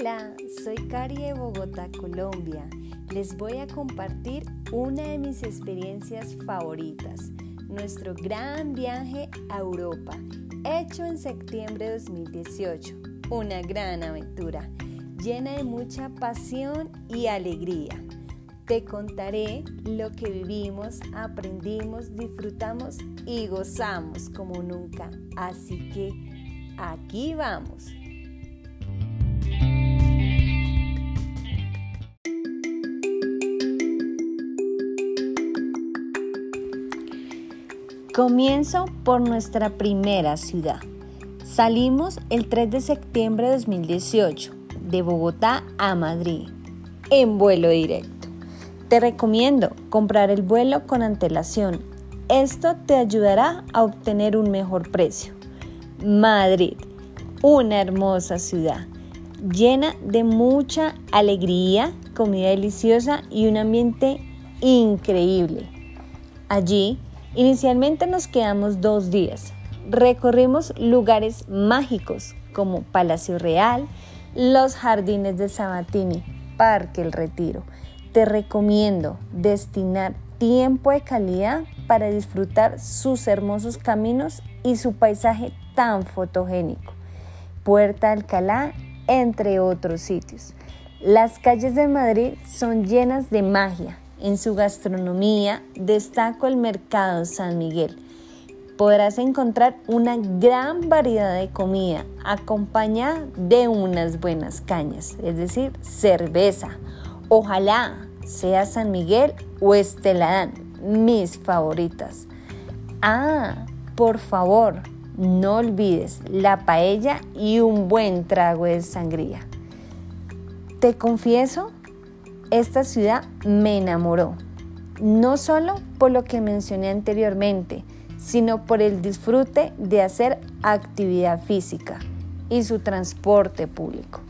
Hola, soy Cari de Bogotá, Colombia. Les voy a compartir una de mis experiencias favoritas, nuestro gran viaje a Europa, hecho en septiembre de 2018. Una gran aventura, llena de mucha pasión y alegría. Te contaré lo que vivimos, aprendimos, disfrutamos y gozamos como nunca. Así que aquí vamos. Comienzo por nuestra primera ciudad. Salimos el 3 de septiembre de 2018 de Bogotá a Madrid en vuelo directo. Te recomiendo comprar el vuelo con antelación. Esto te ayudará a obtener un mejor precio. Madrid, una hermosa ciudad llena de mucha alegría, comida deliciosa y un ambiente increíble. Allí Inicialmente nos quedamos dos días. Recorrimos lugares mágicos como Palacio Real, los jardines de Sabatini, Parque El Retiro. Te recomiendo destinar tiempo de calidad para disfrutar sus hermosos caminos y su paisaje tan fotogénico. Puerta Alcalá, entre otros sitios. Las calles de Madrid son llenas de magia, en su gastronomía destaco el Mercado San Miguel. Podrás encontrar una gran variedad de comida acompañada de unas buenas cañas, es decir, cerveza. Ojalá sea San Miguel o Esteladán, mis favoritas. Ah, por favor, no olvides la paella y un buen trago de sangría. Te confieso esta ciudad me enamoró, no solo por lo que mencioné anteriormente, sino por el disfrute de hacer actividad física y su transporte público.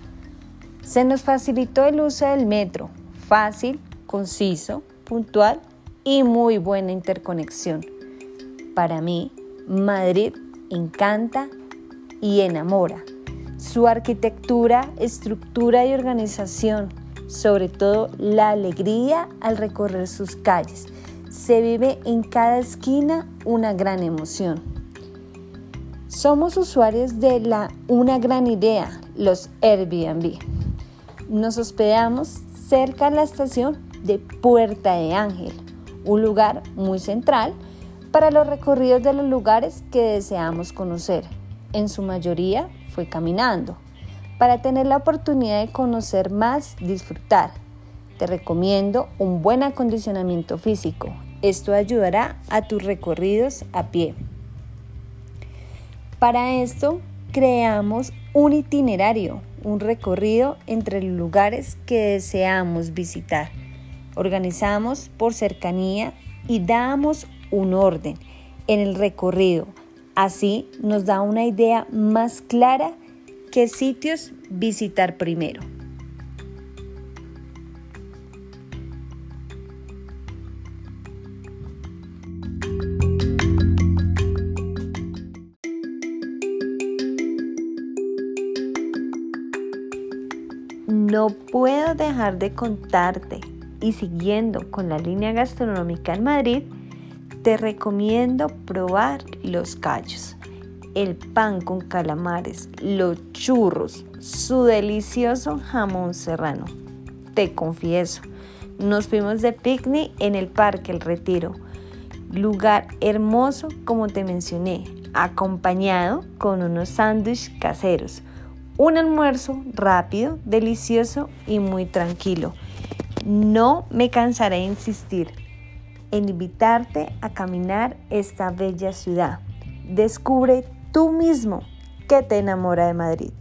Se nos facilitó el uso del metro, fácil, conciso, puntual y muy buena interconexión. Para mí, Madrid encanta y enamora. Su arquitectura, estructura y organización sobre todo la alegría al recorrer sus calles. Se vive en cada esquina una gran emoción. Somos usuarios de la una gran idea, los Airbnb. Nos hospedamos cerca de la estación de Puerta de Ángel, un lugar muy central para los recorridos de los lugares que deseamos conocer. En su mayoría fue caminando para tener la oportunidad de conocer más, disfrutar. Te recomiendo un buen acondicionamiento físico. Esto ayudará a tus recorridos a pie. Para esto, creamos un itinerario, un recorrido entre los lugares que deseamos visitar. Organizamos por cercanía y damos un orden en el recorrido. Así nos da una idea más clara ¿Qué sitios visitar primero? No puedo dejar de contarte y siguiendo con la línea gastronómica en Madrid, te recomiendo probar los callos el pan con calamares, los churros, su delicioso jamón serrano. Te confieso, nos fuimos de picnic en el Parque El Retiro, lugar hermoso como te mencioné, acompañado con unos sándwiches caseros. Un almuerzo rápido, delicioso y muy tranquilo. No me cansaré de insistir en invitarte a caminar esta bella ciudad. Descubre tú mismo que te enamora de Madrid.